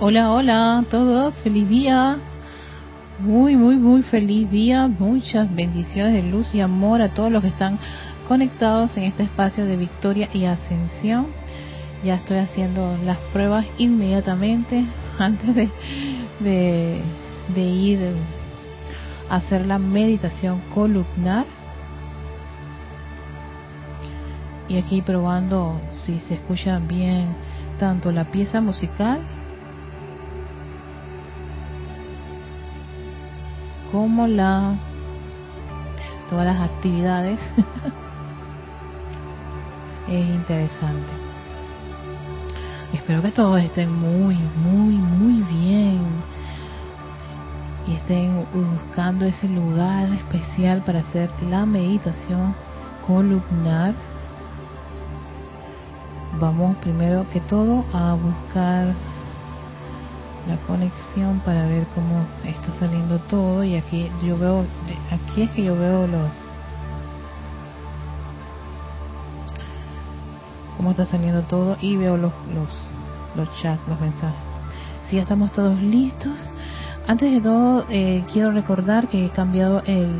Hola, hola a todos, feliz día. Muy, muy, muy feliz día. Muchas bendiciones de luz y amor a todos los que están conectados en este espacio de victoria y ascensión. Ya estoy haciendo las pruebas inmediatamente antes de, de, de ir a hacer la meditación columnar. Y aquí probando si se escucha bien tanto la pieza musical como la todas las actividades. Es interesante. Espero que todos estén muy muy muy bien. Y estén buscando ese lugar especial para hacer la meditación columnar. Vamos primero que todo a buscar la conexión para ver cómo está saliendo todo y aquí yo veo aquí es que yo veo los cómo está saliendo todo y veo los los, los chats los mensajes. Si ya estamos todos listos. Antes de todo eh, quiero recordar que he cambiado el,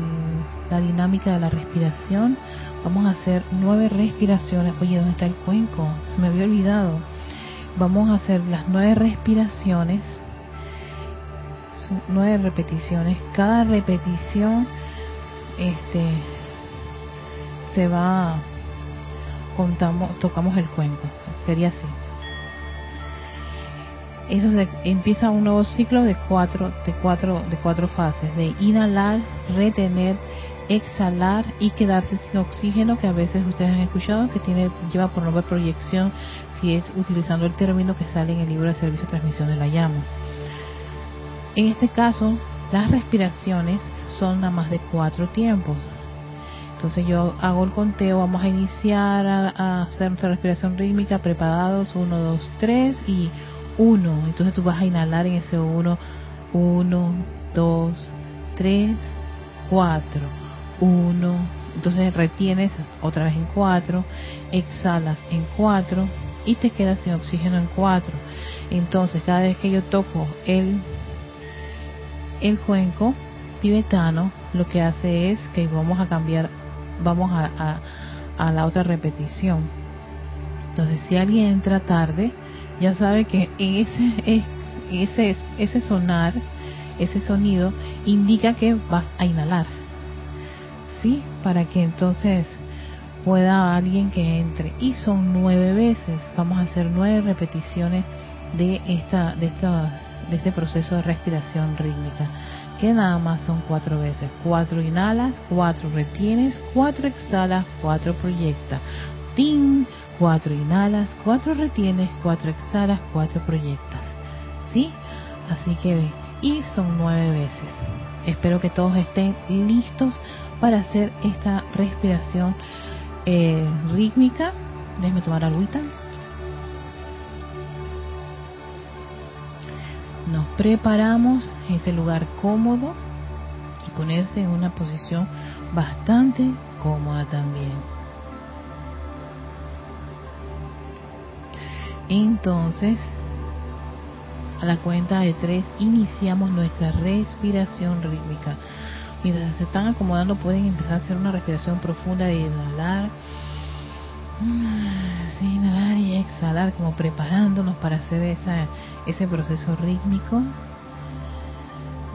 la dinámica de la respiración. Vamos a hacer nueve respiraciones. Oye dónde está el cuenco se me había olvidado vamos a hacer las nueve respiraciones, nueve repeticiones. Cada repetición este, se va, contamos, tocamos el cuenco, sería así. Eso se, empieza un nuevo ciclo de cuatro, de cuatro, de cuatro fases, de inhalar, retener, exhalar y quedarse sin oxígeno, que a veces ustedes han escuchado que tiene lleva por nombre proyección, si es utilizando el término que sale en el libro de servicio de transmisión de la llama. En este caso, las respiraciones son nada más de cuatro tiempos. Entonces yo hago el conteo, vamos a iniciar a, hacer nuestra respiración rítmica, preparados, uno, dos, tres y uno. Entonces tú vas a inhalar en ese uno, uno, dos, tres, cuatro 1, entonces retienes otra vez en 4, exhalas en 4 y te quedas sin oxígeno en 4. Entonces cada vez que yo toco el, el cuenco tibetano, lo que hace es que vamos a cambiar, vamos a, a, la otra repetición. Entonces si alguien entra tarde, ya sabe que ese, ese, ese sonar, ese sonido indica que vas a inhalar ¿sí? Para que entonces pueda alguien que entre. Y son nueve veces. Vamos a hacer nueve repeticiones de esta, de esta, de este proceso de respiración rítmica. Que nada más son cuatro veces. Cuatro inhalas, cuatro retienes, cuatro exhalas, cuatro proyectas. ¡Ting! Cuatro inhalas, cuatro retienes, cuatro exhalas, cuatro proyectas. ¿Sí? Así que, y son nueve veces. Espero que todos estén listos para hacer esta respiración eh, rítmica. Déjenme tomar agüita. Nos preparamos en ese lugar cómodo y ponerse en una posición bastante cómoda también. Entonces, a la cuenta de tres iniciamos nuestra respiración rítmica. Mientras se están acomodando pueden empezar a hacer una respiración profunda de inhalar. Sí, inhalar y exhalar, como preparándonos para hacer esa, ese proceso rítmico.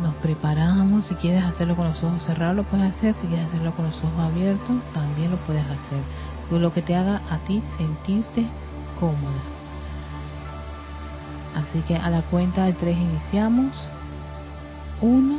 Nos preparamos, si quieres hacerlo con los ojos cerrados lo puedes hacer, si quieres hacerlo con los ojos abiertos también lo puedes hacer. Lo que te haga a ti sentirte cómoda. Así que a la cuenta de tres iniciamos. Uno,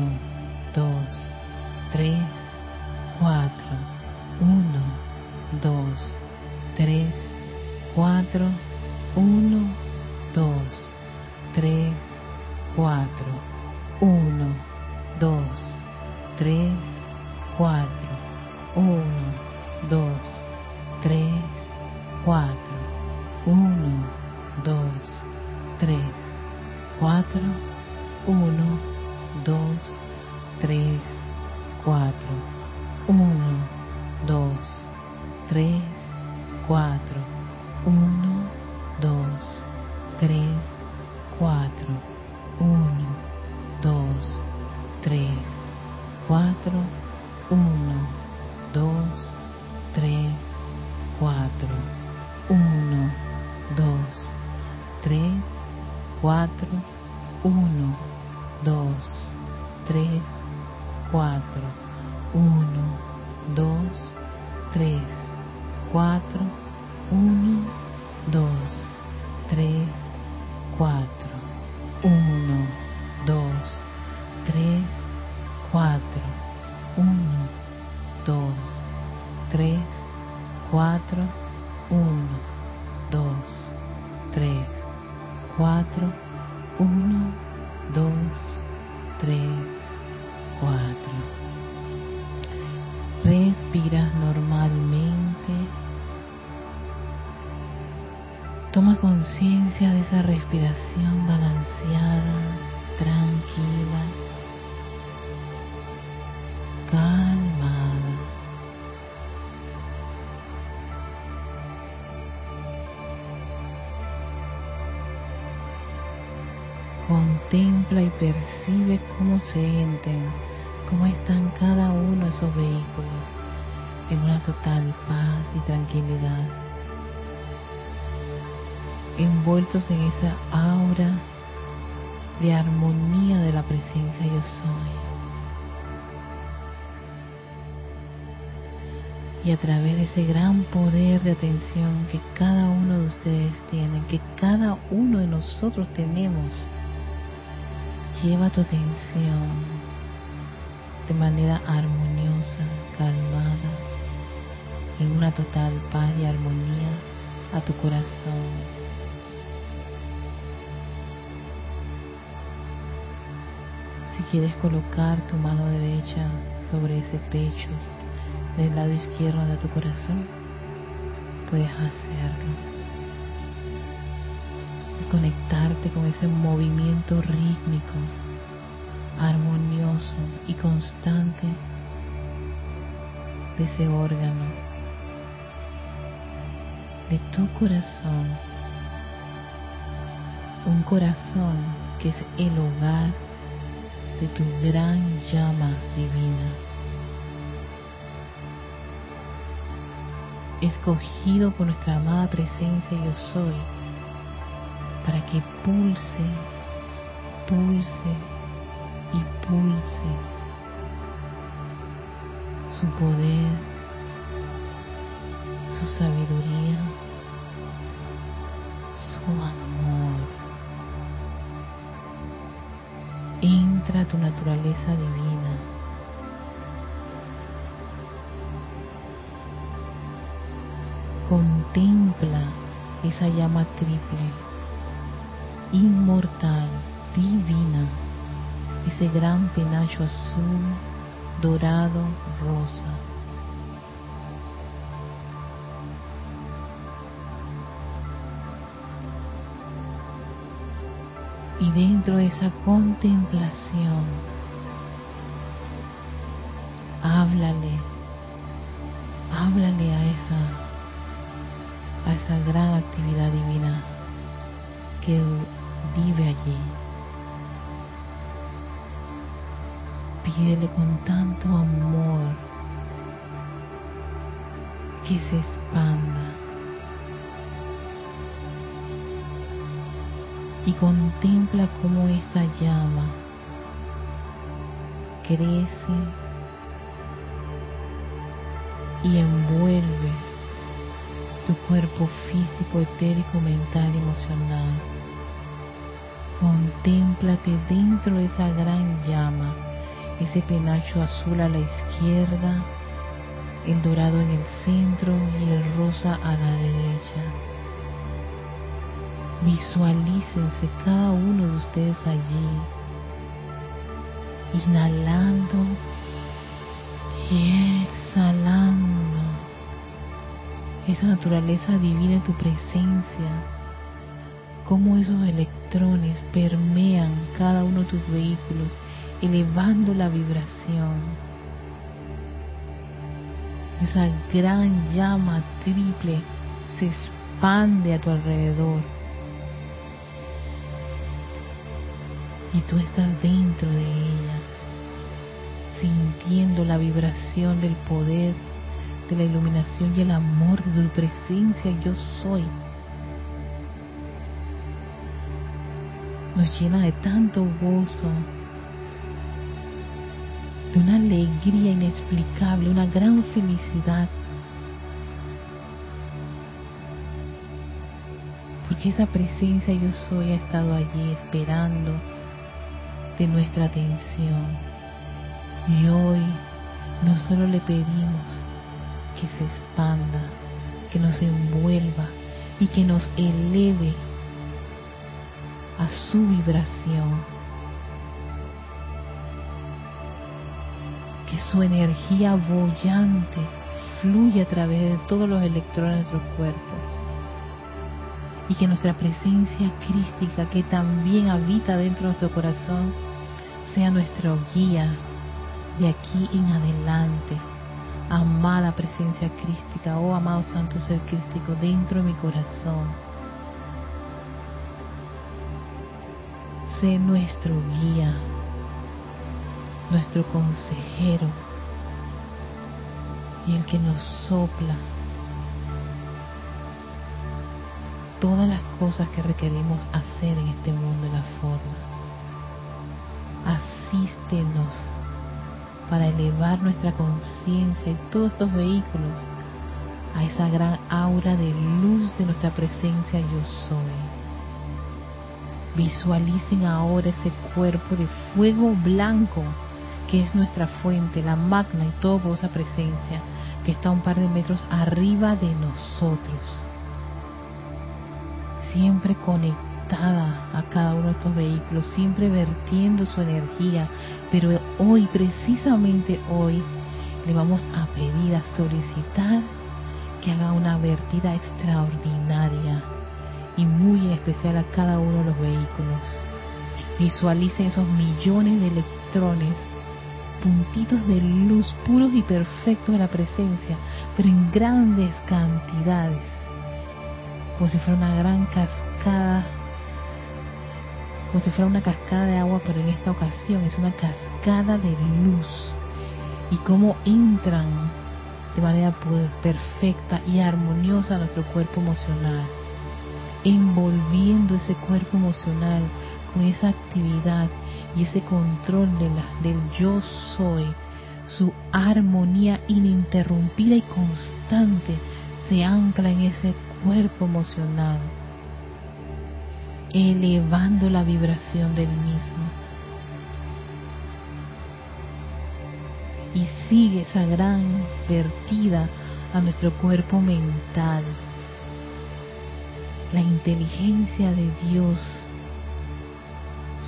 Contempla y percibe cómo se entran, cómo están cada uno de esos vehículos en una total paz y tranquilidad, envueltos en esa aura de armonía de la presencia yo soy. Y a través de ese gran poder de atención que cada uno de ustedes tiene, que cada uno de nosotros tenemos, lleva tu atención de manera armoniosa, calmada, en una total paz y armonía a tu corazón. Si quieres colocar tu mano derecha sobre ese pecho del lado izquierdo de tu corazón, puedes hacerlo. Conectarte con ese movimiento rítmico, armonioso y constante de ese órgano, de tu corazón. Un corazón que es el hogar de tu gran llama divina. escogido por nuestra amada presencia yo soy, para que pulse, pulse y pulse su poder, su sabiduría, su amor. Entra a tu naturaleza divina contempla esa llama triple, inmortal, divina, ese gran penacho azul, dorado, rosa. Y dentro de esa contemplación, háblale, háblale a esa a esa gran actividad divina que vive allí. Pídele con tanto amor que se expanda y contempla cómo esta llama crece y envuelve tu cuerpo físico, etérico, mental, emocional. Contémplate dentro de esa gran llama, ese penacho azul a la izquierda, el dorado en el centro y el rosa a la derecha. Visualícense cada uno de ustedes allí, inhalando y exhalando esa naturaleza divina en tu presencia, cómo esos electrones permean cada uno de tus vehículos, elevando la vibración. Esa gran llama triple se expande a tu alrededor. Y tú estás dentro de ella, sintiendo la vibración del poder la iluminación y el amor de tu presencia yo soy. Nos llena de tanto gozo, de una alegría inexplicable, una gran felicidad. Porque esa presencia yo soy ha estado allí esperando de nuestra atención. Y hoy no solo le pedimos que se expanda, que nos envuelva y que nos eleve a su vibración. Que su energía bollante fluya a través de todos los electrones de nuestros cuerpos. Y que nuestra presencia crística, que también habita dentro de nuestro corazón, sea nuestra guía de aquí en adelante amada presencia crística, oh amado santo ser crístico, dentro de mi corazón. Sé nuestro guía, nuestro consejero y el que nos sopla todas las cosas que requerimos hacer en este mundo de la forma. Asístenos para elevar nuestra conciencia y todos estos vehículos a esa gran aura de luz de nuestra presencia yo soy. Visualicen ahora ese cuerpo de fuego blanco que es nuestra fuente, la magna y todopoderosa presencia que está un par de metros arriba de nosotros. Siempre conectado a cada uno de estos vehículos, siempre vertiendo su energía, pero hoy, precisamente hoy, le vamos a pedir, a solicitar que haga una vertida extraordinaria y muy especial a cada uno de los vehículos. Visualicen esos millones de electrones, puntitos de luz puros y perfectos de la presencia, pero en grandes cantidades, como si fuera una gran cascada como si fuera una cascada de agua, pero en esta ocasión es una cascada de luz. Y cómo entran de manera perfecta y armoniosa a nuestro cuerpo emocional, envolviendo ese cuerpo emocional con esa actividad y ese control de la, del yo soy, su armonía ininterrumpida y constante se ancla en ese cuerpo emocional elevando la vibración del mismo. Y sigue esa gran vertida a nuestro cuerpo mental, la inteligencia de Dios,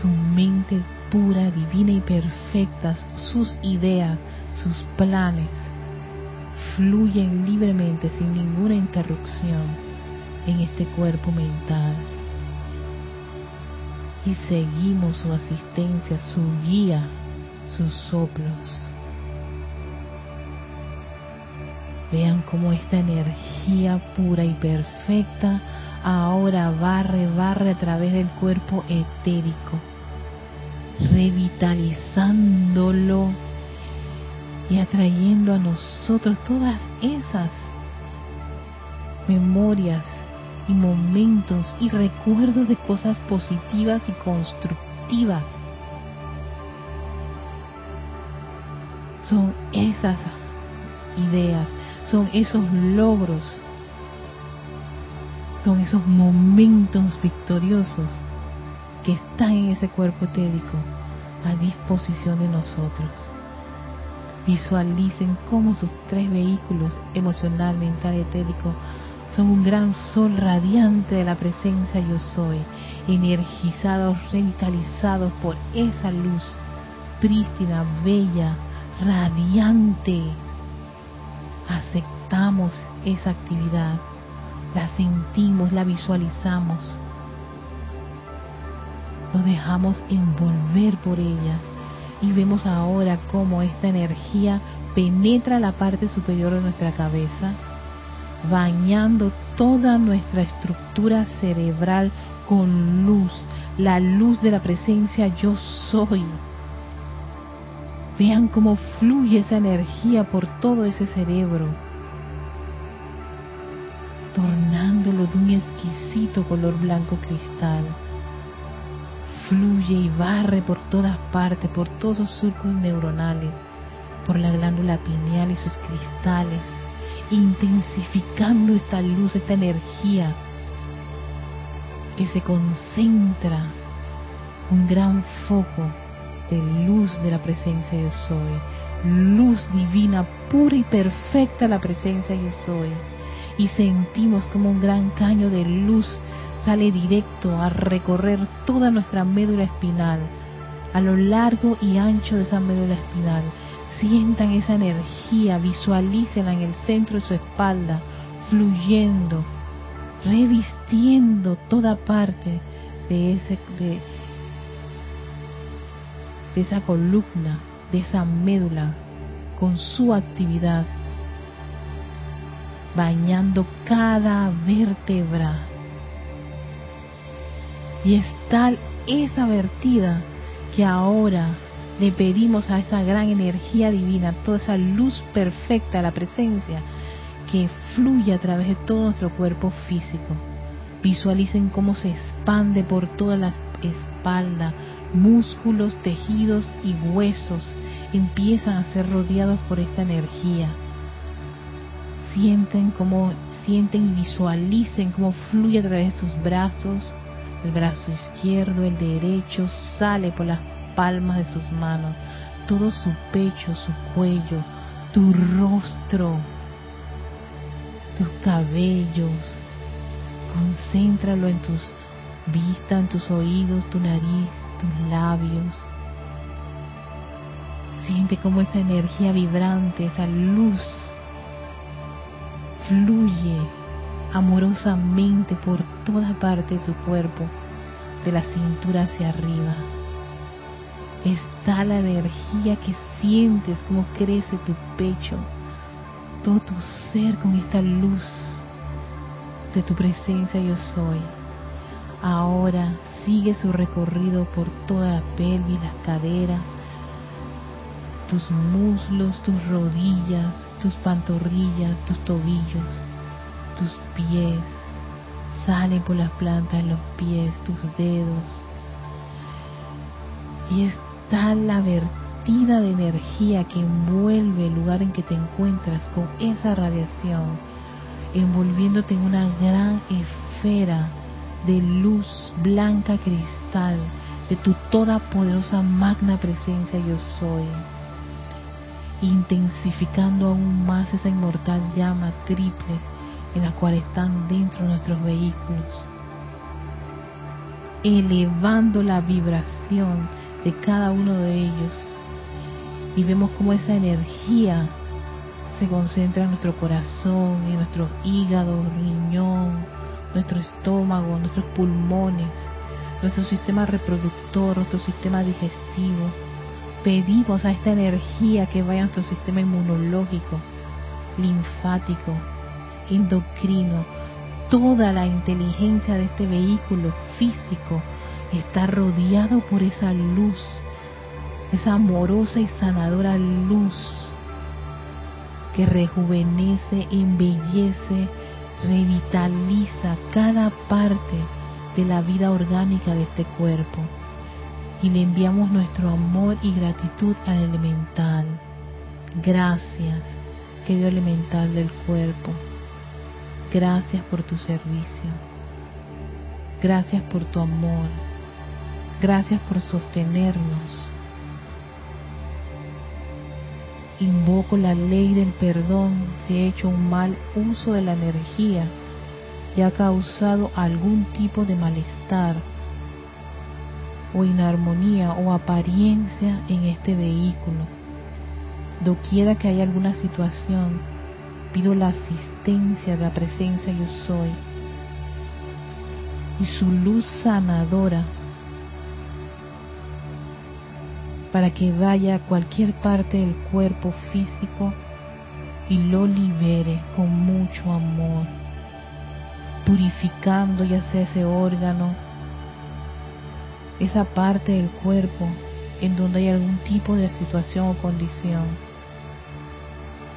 su mente pura, divina y perfecta, sus ideas, sus planes, fluyen libremente sin ninguna interrupción en este cuerpo mental. Y seguimos su asistencia, su guía, sus soplos. Vean cómo esta energía pura y perfecta ahora barre, barre a través del cuerpo etérico, revitalizándolo y atrayendo a nosotros todas esas memorias y momentos y recuerdos de cosas positivas y constructivas. Son esas ideas son esos logros, son esos momentos victoriosos que están en ese cuerpo etérico a disposición de nosotros. Visualicen cómo sus tres vehículos emocional, mental y etérico son un gran sol radiante de la presencia yo soy, energizados, revitalizados por esa luz prístina, bella, radiante, aceptamos esa actividad, la sentimos, la visualizamos, nos dejamos envolver por ella y vemos ahora cómo esta energía penetra la parte superior de nuestra cabeza, bañando toda nuestra estructura cerebral con luz, la luz de la presencia yo soy. Vean cómo fluye esa energía por todo ese cerebro, tornándolo de un exquisito color blanco cristal. Fluye y barre por todas partes, por todos los surcos neuronales, por la glándula pineal y sus cristales, intensificando esta luz, esta energía que se concentra, un gran foco de luz de la presencia yo soy, luz divina, pura y perfecta la presencia yo soy. Y sentimos como un gran caño de luz sale directo a recorrer toda nuestra médula espinal, a lo largo y ancho de esa médula espinal. Sientan esa energía, visualícenla en el centro de su espalda, fluyendo, revistiendo toda parte de ese, de, de esa columna, de esa médula, con su actividad, bañando cada vértebra. Y es tal esa vertida que ahora le pedimos a esa gran energía divina, toda esa luz perfecta, la presencia, que fluye a través de todo nuestro cuerpo físico. Visualicen cómo se expande por toda la espalda, músculos, tejidos y huesos empiezan a ser rodeados por esta energía. Sienten como sienten y visualicen cómo fluye a través de sus brazos, el brazo izquierdo, el derecho, sale por las palmas de sus manos, todo su pecho, su cuello, tu rostro, tus cabellos. Concéntralo en tus vistas, en tus oídos, tu nariz, labios. Siente como esa energía vibrante, esa luz, fluye amorosamente por toda parte de tu cuerpo, de la cintura hacia arriba. Está la energía que sientes, como crece tu pecho, todo tu ser con esta luz de tu presencia yo soy. Ahora sigue su recorrido por toda la pelvis, las caderas, tus muslos, tus rodillas, tus pantorrillas, tus tobillos, tus pies. Sale por las plantas los pies, tus dedos. Y está la vertida de energía que envuelve el lugar en que te encuentras con esa radiación, envolviéndote en una gran esfera de luz blanca cristal de tu toda poderosa magna presencia yo soy, intensificando aún más esa inmortal llama triple en la cual están dentro nuestros vehículos, elevando la vibración de cada uno de ellos. Y vemos cómo esa energía se concentra en nuestro corazón, en nuestro hígado, riñón, nuestro estómago, nuestros pulmones, nuestro sistema reproductor, nuestro sistema digestivo. Pedimos a esta energía que vaya a nuestro sistema inmunológico, linfático, endocrino, toda la inteligencia de este vehículo físico está rodeado por esa luz, esa amorosa y sanadora luz que rejuvenece, embellece, revitaliza cada parte de la vida orgánica de este cuerpo. Y le enviamos nuestro amor y gratitud al elemental. Gracias, querido elemental del cuerpo. Gracias por tu servicio. Gracias por tu amor. Gracias por sostenernos. Invoco la ley del perdón si he hecho un mal uso de la energía y ha causado algún tipo de malestar o inarmonía o apariencia en este vehículo. Doquiera que haya alguna situación, pido la asistencia de la presencia yo soy y su luz sanadora para que vaya a cualquier parte del cuerpo físico y lo libere con mucho amor, purificando ya sea ese órgano, esa parte del cuerpo en donde hay algún tipo de situación o condición,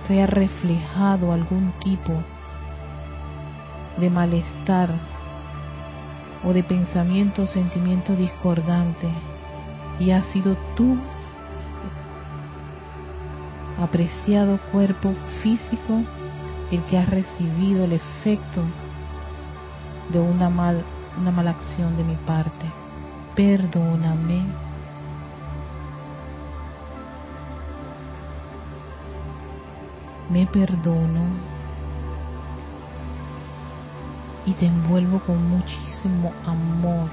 se haya reflejado algún tipo de malestar o de pensamiento o sentimiento discordante y ha sido tu apreciado cuerpo físico el que ha recibido el efecto de una, mal, una mala acción de mi parte. Perdóname. Me perdono y te envuelvo con muchísimo amor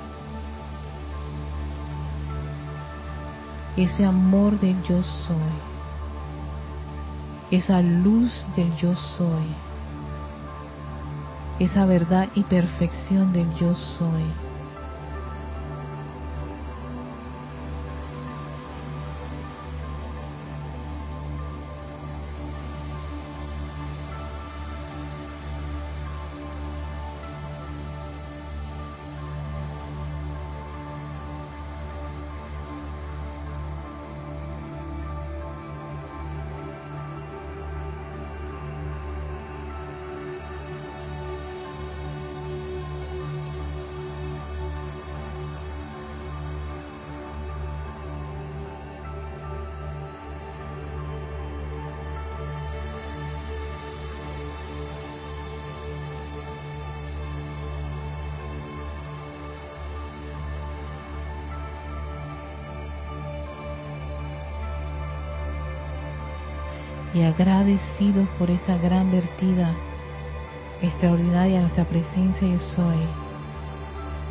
ese amor del yo soy, esa luz del yo soy, esa verdad y perfección del yo soy. Agradecidos por esa gran vertida extraordinaria de nuestra presencia yo soy,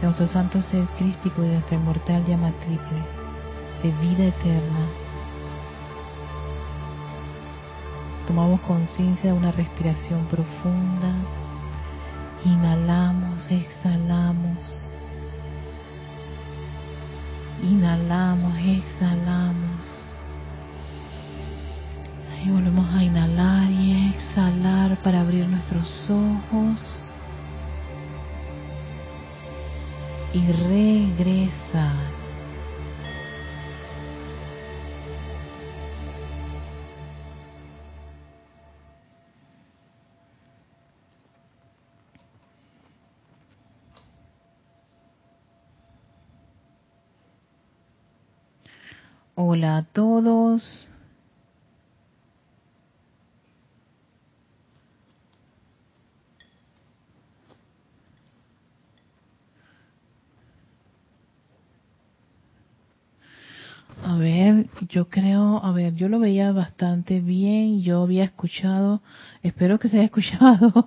de nuestro santo ser crístico y de nuestra inmortal llama triple, de vida eterna. Tomamos conciencia de una respiración profunda, inhalamos, exhalamos, inhalamos, exhalamos y volvemos a inhalar y exhalar para abrir nuestros ojos. Y regresar. Hola a todos. A ver, yo creo, a ver, yo lo veía bastante bien, yo había escuchado, espero que se haya escuchado,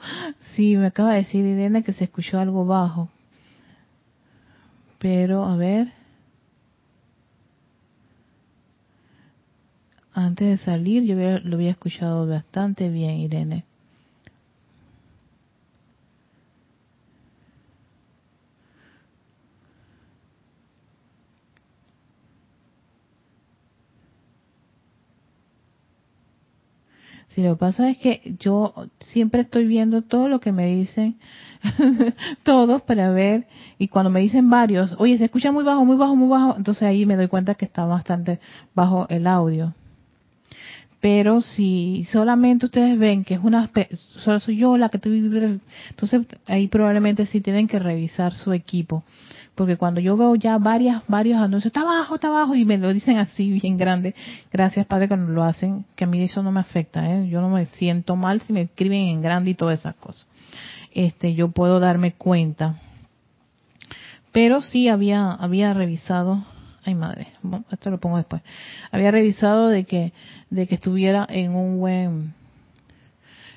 sí, me acaba de decir Irene que se escuchó algo bajo, Pero, a ver. Antes de salir, yo lo había escuchado bastante bien, Irene. Si lo que pasa es que yo siempre estoy viendo todo lo que me dicen todos para ver y cuando me dicen varios, oye, se escucha muy bajo, muy bajo, muy bajo, entonces ahí me doy cuenta que está bastante bajo el audio. Pero si solamente ustedes ven que es una, solo soy yo la que estoy, entonces ahí probablemente sí tienen que revisar su equipo porque cuando yo veo ya varias, varios anuncios, está abajo, está abajo, y me lo dicen así bien grande, gracias Padre que lo hacen, que a mí eso no me afecta, ¿eh? yo no me siento mal si me escriben en grande y todas esas cosas. Este, yo puedo darme cuenta. Pero sí había, había revisado, ay madre, esto lo pongo después, había revisado de que, de que estuviera en un buen,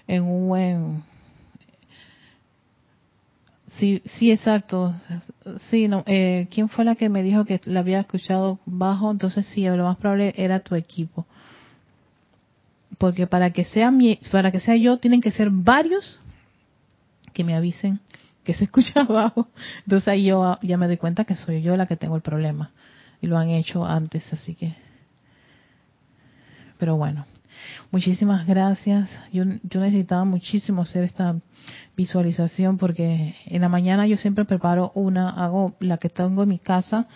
en un buen Sí, sí, exacto. Sí, no. Eh, ¿Quién fue la que me dijo que la había escuchado bajo? Entonces sí, lo más probable era tu equipo. Porque para que sea mi, para que sea yo, tienen que ser varios que me avisen que se escucha bajo. Entonces ahí yo ya me doy cuenta que soy yo la que tengo el problema. Y lo han hecho antes, así que. Pero bueno. Muchísimas gracias. Yo, yo necesitaba muchísimo hacer esta visualización porque en la mañana yo siempre preparo una, hago la que tengo en mi casa,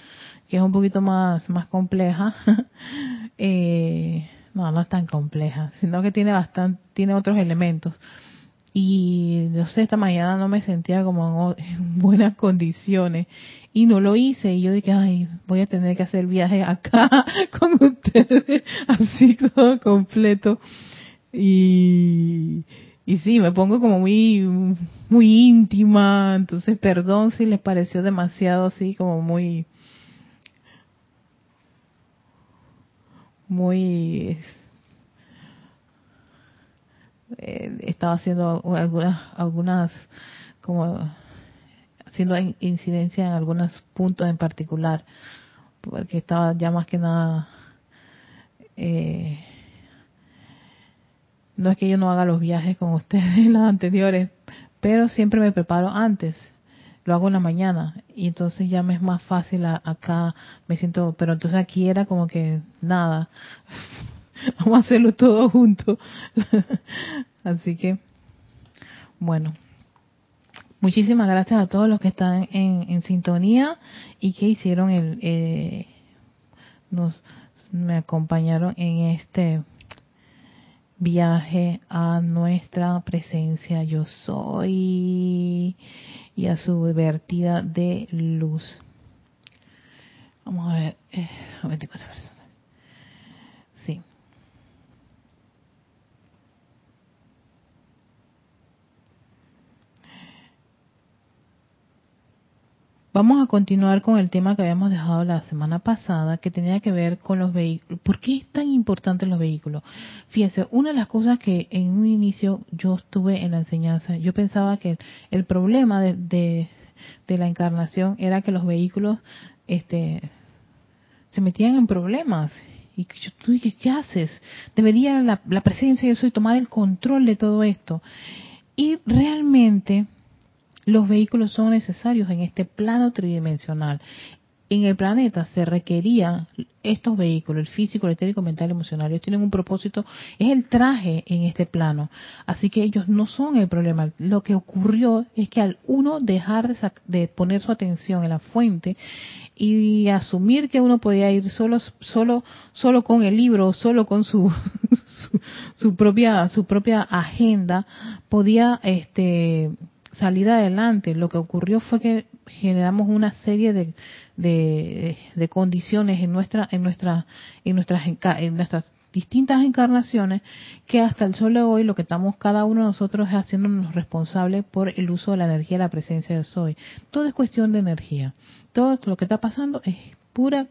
que es un poquito más, más compleja. eh, no, no es tan compleja, sino que tiene bastante, tiene otros elementos. Y no sé, esta mañana no me sentía como en buenas condiciones y no lo hice. Y yo dije, ay, voy a tener que hacer viaje acá con ustedes, así todo completo. Y, y sí, me pongo como muy, muy íntima. Entonces, perdón si les pareció demasiado así, como muy, muy, eh, estaba haciendo algunas, algunas, como haciendo incidencia en algunos puntos en particular, porque estaba ya más que nada, eh, no es que yo no haga los viajes con ustedes en las anteriores, pero siempre me preparo antes, lo hago en la mañana y entonces ya me es más fácil acá, me siento, pero entonces aquí era como que nada, vamos a hacerlo todo junto, así que, bueno. Muchísimas gracias a todos los que están en, sintonía y que hicieron el, eh, nos, me acompañaron en este viaje a nuestra presencia yo soy y a su vertida de luz. Vamos a ver, eh, 24 personas. Sí. Vamos a continuar con el tema que habíamos dejado la semana pasada, que tenía que ver con los vehículos. ¿Por qué es tan importante los vehículos? Fíjense, una de las cosas que en un inicio yo estuve en la enseñanza, yo pensaba que el problema de, la encarnación era que los vehículos este, se metían en problemas. Y yo, tú dices, ¿qué haces? Debería la, la presencia de yo soy tomar el control de todo esto. Y realmente los vehículos son necesarios en este plano tridimensional. En el planeta se requerían estos vehículos, el físico, el etérico, mental, emocional. Ellos tienen un propósito, es el traje en este plano. Así que ellos no son el problema. Lo que ocurrió es que al uno dejar de, poner su atención en la fuente y asumir que uno podía ir solo, solo, solo con el libro, solo con su, su, su propia, su propia agenda, podía, este, salir adelante. Lo que ocurrió fue que generamos una serie de, de, condiciones en nuestra, en en nuestras, en nuestras distintas encarnaciones que hasta el sol de hoy lo que estamos cada uno de nosotros es haciéndonos responsables por el uso de la energía, la presencia del soy. Todo es cuestión de energía. Todo lo que está pasando es pura,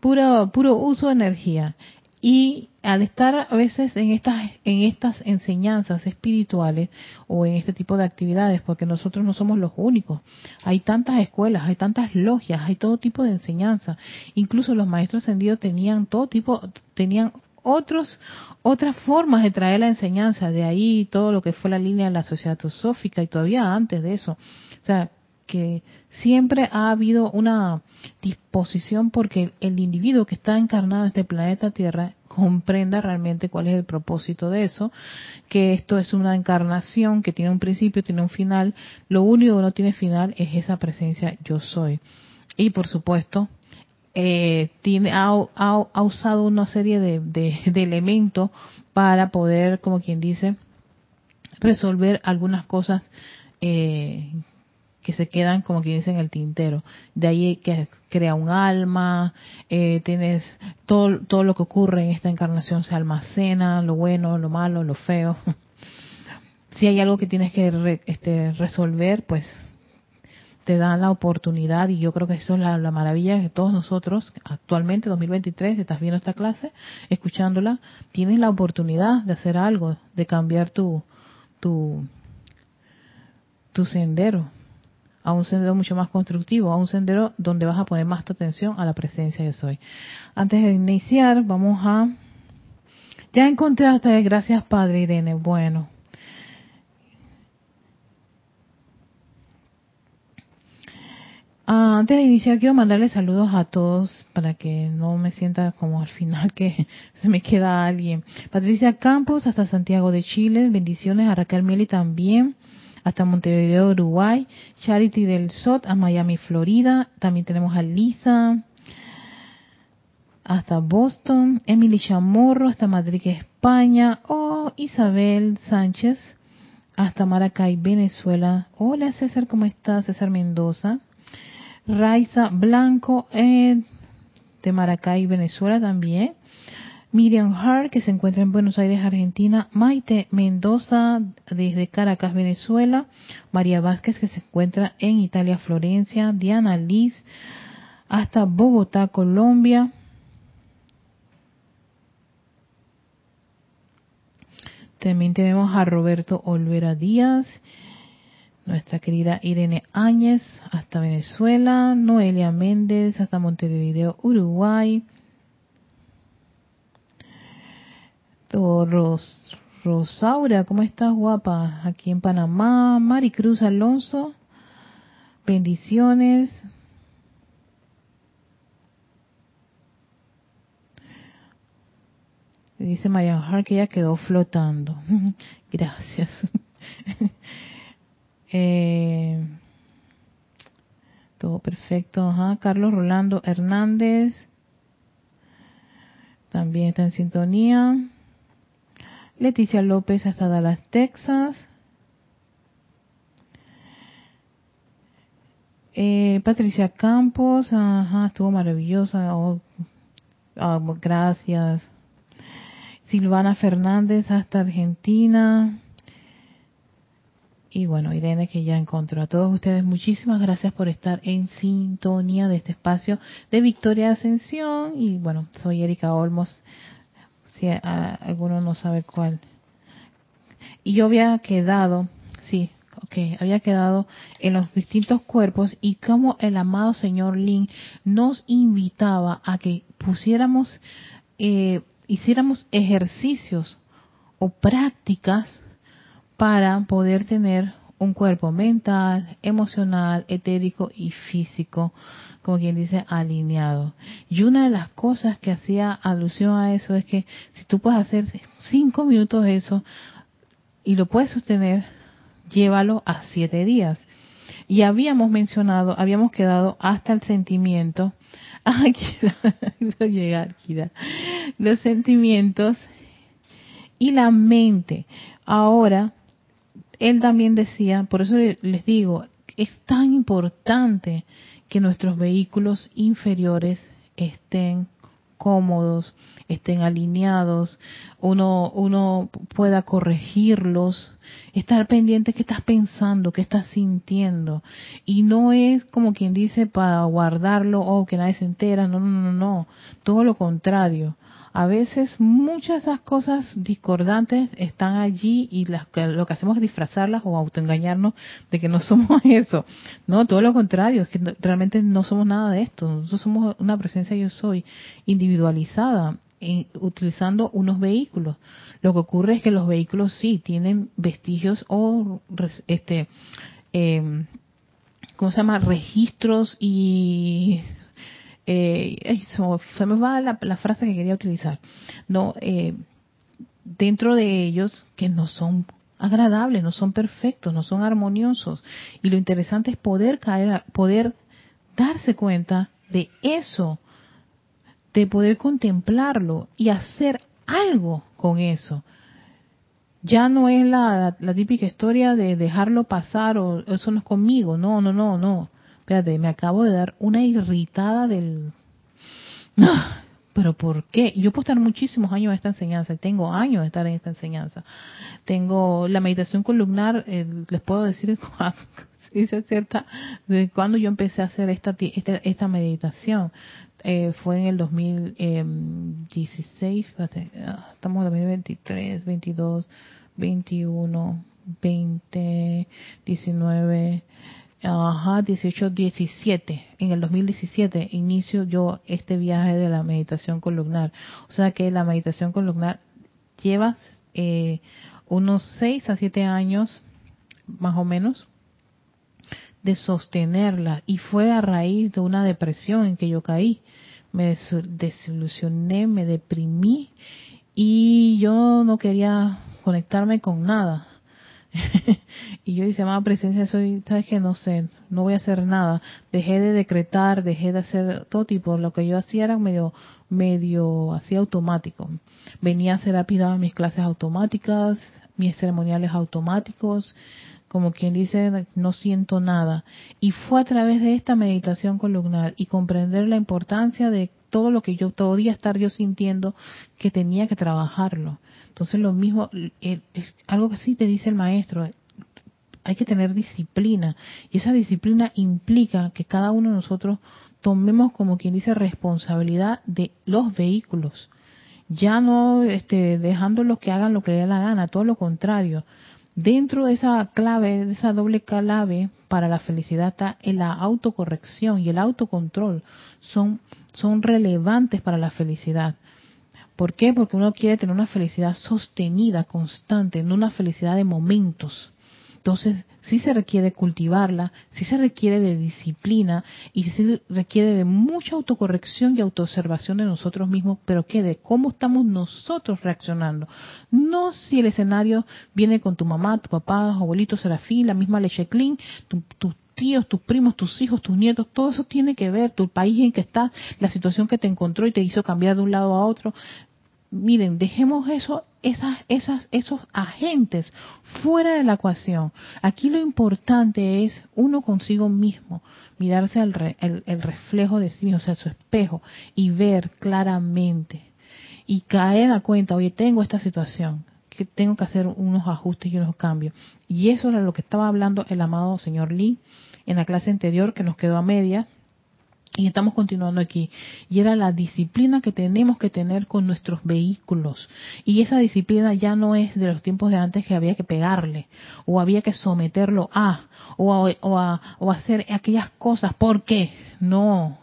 pura, puro uso de energía. Y al estar a veces en estas, en estas enseñanzas espirituales o en este tipo de actividades, porque nosotros no somos los únicos, hay tantas escuelas, hay tantas logias, hay todo tipo de enseñanza. Incluso los maestros ascendidos tenían todo tipo, tenían otros, otras formas de traer la enseñanza, de ahí todo lo que fue la línea de la sociedad teosófica y todavía antes de eso. O sea, que siempre ha habido una disposición porque el, individuo que está encarnado en este planeta Tierra comprenda realmente cuál es el propósito de eso, que esto es una encarnación que tiene un principio, tiene un final, lo único que no tiene final es esa presencia yo soy. Y por supuesto, eh, tiene, ha, ha, usado una serie de, de elementos para poder, como quien dice, resolver algunas cosas eh, que se quedan como que dicen el tintero. De ahí que crea un alma, eh, tienes todo, todo lo que ocurre en esta encarnación se almacena, lo bueno, lo malo, lo feo. si hay algo que tienes que este, resolver, pues te dan la oportunidad y yo creo que eso es la, la maravilla que todos nosotros actualmente 2023 estás viendo esta clase escuchándola tienes la oportunidad de hacer algo de cambiar tu tu tu sendero a un sendero mucho más constructivo, a un sendero donde vas a poner más tu atención a la presencia de soy. Antes de iniciar, vamos a... Ya encontré hasta gracias Padre Irene. Bueno. Ah, antes de iniciar, quiero mandarle saludos a todos para que no me sienta como al final que se me queda alguien. Patricia Campos, hasta Santiago de Chile. Bendiciones a Raquel Mieli también hasta Montevideo, Uruguay, Charity del SOT a Miami, Florida, también tenemos a Lisa hasta Boston, Emily Chamorro hasta Madrid, España, o Isabel Sánchez hasta Maracay, Venezuela. Hola César, ¿cómo estás? César Mendoza. Raiza Blanco eh, de Maracay, Venezuela también. Miriam Hart, que se encuentra en Buenos Aires, Argentina, Maite Mendoza, desde Caracas, Venezuela, María Vázquez, que se encuentra en Italia, Florencia, Diana Liz, hasta Bogotá, Colombia. También tenemos a Roberto Olvera Díaz, nuestra querida Irene Áñez, hasta Venezuela, Noelia Méndez, hasta Montevideo, Uruguay, Ros, Rosaura, ¿cómo estás guapa? Aquí en Panamá. Maricruz Alonso, bendiciones. Dice Marian Hart que ya quedó flotando. Gracias. eh, todo perfecto. Ajá. Carlos Rolando Hernández. También está en sintonía. Leticia López hasta Dallas, Texas. Eh, Patricia Campos, ajá, estuvo maravillosa. Oh, gracias. Silvana Fernández hasta Argentina. Y bueno, Irene que ya encontró a todos ustedes. Muchísimas gracias por estar en sintonía de este espacio de Victoria Ascensión. Y bueno, soy Erika Olmos si alguno no sabe cuál. Y yo había quedado, sí, ok, había quedado en los distintos cuerpos y como el amado señor Lin nos invitaba a que pusiéramos, eh, hiciéramos ejercicios o prácticas para poder tener un cuerpo mental, emocional, etérico y físico, como quien dice, alineado. Y una de las cosas que hacía alusión a eso es que si tú puedes hacer cinco minutos eso y lo puedes sostener, llévalo a siete días. Y habíamos mencionado, habíamos quedado hasta el sentimiento. Los sentimientos y la mente. Ahora él también decía, por eso les digo, es tan importante que nuestros vehículos inferiores estén cómodos, estén alineados, uno, uno pueda corregirlos estar pendiente qué estás pensando, qué estás sintiendo. Y no es como quien dice para guardarlo o que nadie se entera, no, no, no, no, todo lo contrario. A veces muchas de esas cosas discordantes están allí y las, lo que hacemos es disfrazarlas o autoengañarnos de que no somos eso. No, todo lo contrario, es que realmente no somos nada de esto. Nosotros somos una presencia yo soy individualizada utilizando unos vehículos. Lo que ocurre es que los vehículos sí tienen vestigios o este eh, ¿cómo se llama? registros y eh, se me va la, frase que quería utilizar. No, eh, dentro de ellos que no son agradables, no son perfectos, no son armoniosos. Y lo interesante es poder caer, poder darse cuenta de eso de poder contemplarlo y hacer algo con eso. Ya no es la, típica historia de dejarlo pasar o eso no es conmigo. No, no, no, no. Espérate, me acabo de dar una irritada del... Pero ¿por qué? Yo puedo estar muchísimos años en esta enseñanza, tengo años de estar en esta enseñanza. Tengo la meditación columnar, eh, les puedo decir si se cierta, de cuando yo empecé a hacer esta, esta, esta meditación. Eh, fue en el 2016, ah, estamos en 2023, 22, 21, 20, 19, ajá, 18, 17. En el 2017 inicio yo este viaje de la meditación columnar. O sea que la meditación columnar lleva eh, unos 6 a 7 años, más o menos, de sostenerla y fue a raíz de una depresión en que yo caí. Me desilusioné, me deprimí y yo no quería conectarme con nada. y yo hice más presencia, soy, sabes que no sé, no voy a hacer nada. Dejé de decretar, dejé de hacer todo tipo. Lo que yo hacía era medio, medio así automático. Venía a hacer rápido mis clases automáticas, mis ceremoniales automáticos, como quien dice, no siento nada. Y fue a través de esta meditación columnar y comprender la importancia de todo lo que yo podía estar yo sintiendo que tenía que trabajarlo. Entonces lo mismo, algo que sí te dice el maestro, hay que tener disciplina y esa disciplina implica que cada uno de nosotros tomemos como quien dice responsabilidad de los vehículos ya no este, dejándolos que hagan lo que les dé la gana, todo lo contrario, Dentro de esa clave, de esa doble clave para la felicidad está la autocorrección y el autocontrol. Son, son relevantes para la felicidad. ¿Por qué? Porque uno quiere tener una felicidad sostenida, constante, no una felicidad de momentos. Entonces, sí se requiere cultivarla, sí se requiere de disciplina y sí requiere de mucha autocorrección y autoobservación de nosotros mismos, pero que de cómo estamos nosotros reaccionando. No si el escenario viene con tu mamá, tu papá, abuelito Serafín, la misma leche clean, tus tíos, tus primos, tus hijos, tus nietos, todo eso tiene que ver, tu país en que estás, la situación que te encontró y te hizo cambiar de un lado a otro miren, dejemos eso, esas, esas, esos agentes fuera de la ecuación. Aquí lo importante es uno consigo mismo, mirarse al el, reflejo de sí mismo, o sea, su espejo, y ver claramente. Y caer a cuenta, oye, tengo esta situación, que tengo que hacer unos ajustes y unos cambios. Y eso era lo que estaba hablando el amado señor Lee en la clase anterior que nos quedó a media y estamos continuando aquí. Y era la disciplina que tenemos que tener con nuestros vehículos. Y esa disciplina ya no es de los tiempos de antes que había que pegarle, o había que someterlo a, o a, o a, o hacer aquellas cosas. ¿Por qué? No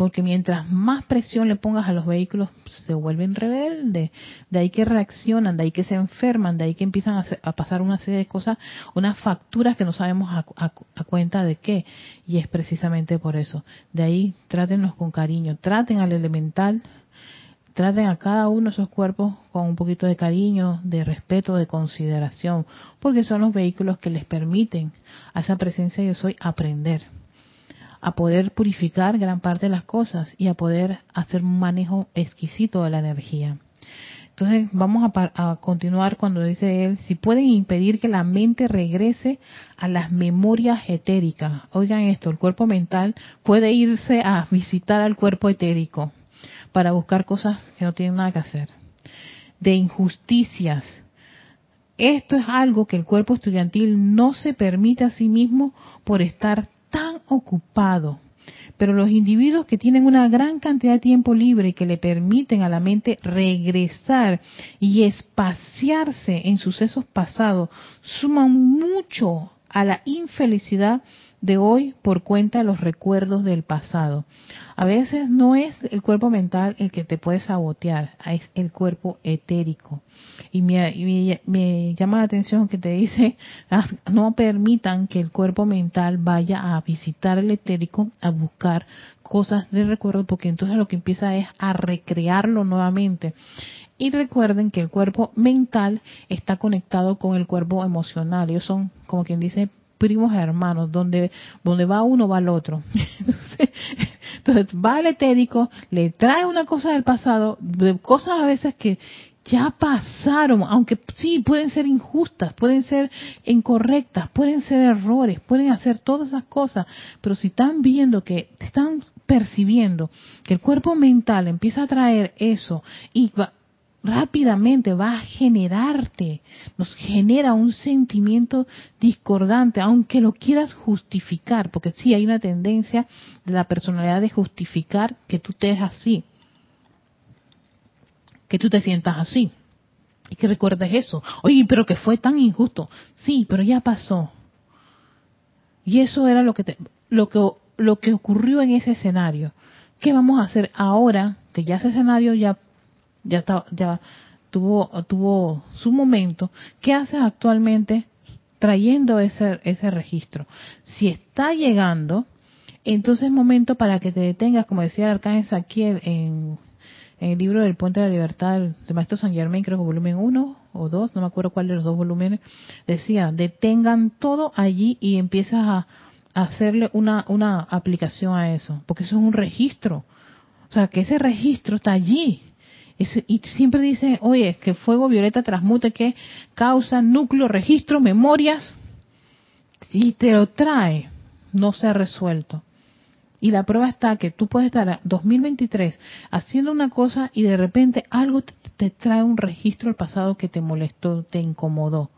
porque mientras más presión le pongas a los vehículos, se vuelven rebeldes, de ahí que reaccionan, de ahí que se enferman, de ahí que empiezan a, pasar una serie de cosas, unas facturas que no sabemos a, cuenta de qué, y es precisamente por eso. De ahí trátenlos con cariño, traten al elemental, traten a cada uno de esos cuerpos con un poquito de cariño, de respeto, de consideración, porque son los vehículos que les permiten a esa presencia yo soy aprender a poder purificar gran parte de las cosas y a poder hacer un manejo exquisito de la energía. Entonces vamos a, continuar cuando dice él, si pueden impedir que la mente regrese a las memorias etéricas. Oigan esto, el cuerpo mental puede irse a visitar al cuerpo etérico para buscar cosas que no tienen nada que hacer. De injusticias, Esto es algo que el cuerpo estudiantil no se permite a sí mismo por estar tan ocupado. Pero los individuos que tienen una gran cantidad de tiempo libre y que le permiten a la mente regresar y espaciarse en sucesos pasados, suman mucho a la infelicidad de hoy por cuenta de los recuerdos del pasado. A veces no es el cuerpo mental el que te puede sabotear, es el cuerpo etérico. Y me, llama la atención que te dice, ah, no permitan que el cuerpo mental vaya a visitar el etérico a buscar cosas de recuerdo, porque entonces lo que empieza es a recrearlo nuevamente. Y recuerden que el cuerpo mental está conectado con el cuerpo emocional. Ellos son, como quien dice, primos hermanos, donde, donde va uno va el otro. Entonces, va el etérico, le trae una cosa del pasado, de cosas a veces que ya pasaron, aunque sí pueden ser injustas, pueden ser incorrectas, pueden ser errores, pueden hacer todas esas cosas, pero si están viendo que están percibiendo que el cuerpo mental empieza a traer eso y va, rápidamente va a generarte, nos genera un sentimiento discordante, aunque lo quieras justificar, porque sí hay una tendencia de la personalidad de justificar que tú te es así, que tú te sientas así y que recuerdes eso. Oye, pero que fue tan injusto. Sí, pero ya pasó. Y eso era lo que te, lo que lo que ocurrió en ese escenario. ¿Qué vamos a hacer ahora que ya ese escenario ya ya, ya tuvo, tuvo su momento, ¿qué haces actualmente trayendo ese, ese registro? Si está llegando, entonces es momento para que te detengas, como decía el arcángel Saquiel en, el libro del Puente de la Libertad de Maestro San Germain, creo que volumen 1 o 2, no me acuerdo cuál de los dos volúmenes, decía, detengan todo allí y empiezas a, a hacerle una, una aplicación a eso, porque eso es un registro. O sea, que ese registro está allí y siempre dice, oye, que fuego violeta transmute que causa núcleo, registro, memorias. Y te lo trae, no se ha resuelto. Y la prueba está que tú puedes estar a 2023 haciendo una cosa y de repente algo te, trae un registro del pasado que te molestó, te incomodó.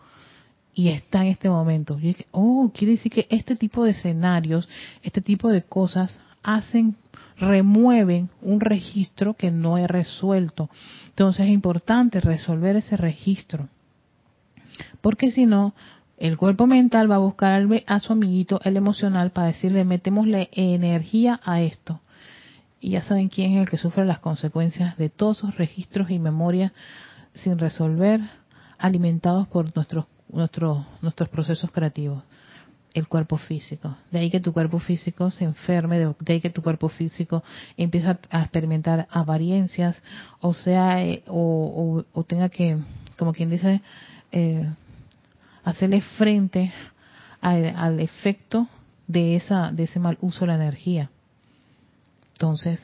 Y está en este momento. Y oh, quiere decir que este tipo de escenarios, este tipo de cosas hacen remueven un registro que no he resuelto. Entonces es importante resolver ese registro. Porque si no, el cuerpo mental va a buscar a su amiguito, el emocional, para decirle, metémosle energía a esto. Y ya saben quién es el que sufre las consecuencias de todos esos registros y memorias sin resolver, alimentados por nuestros, nuestros, nuestros procesos creativos el cuerpo físico. De ahí que tu cuerpo físico se enferme, de, ahí que tu cuerpo físico empieza a experimentar apariencias, o sea, eh, o, tenga que, como quien dice, eh, hacerle frente al efecto de esa de ese mal uso de la energía. Entonces,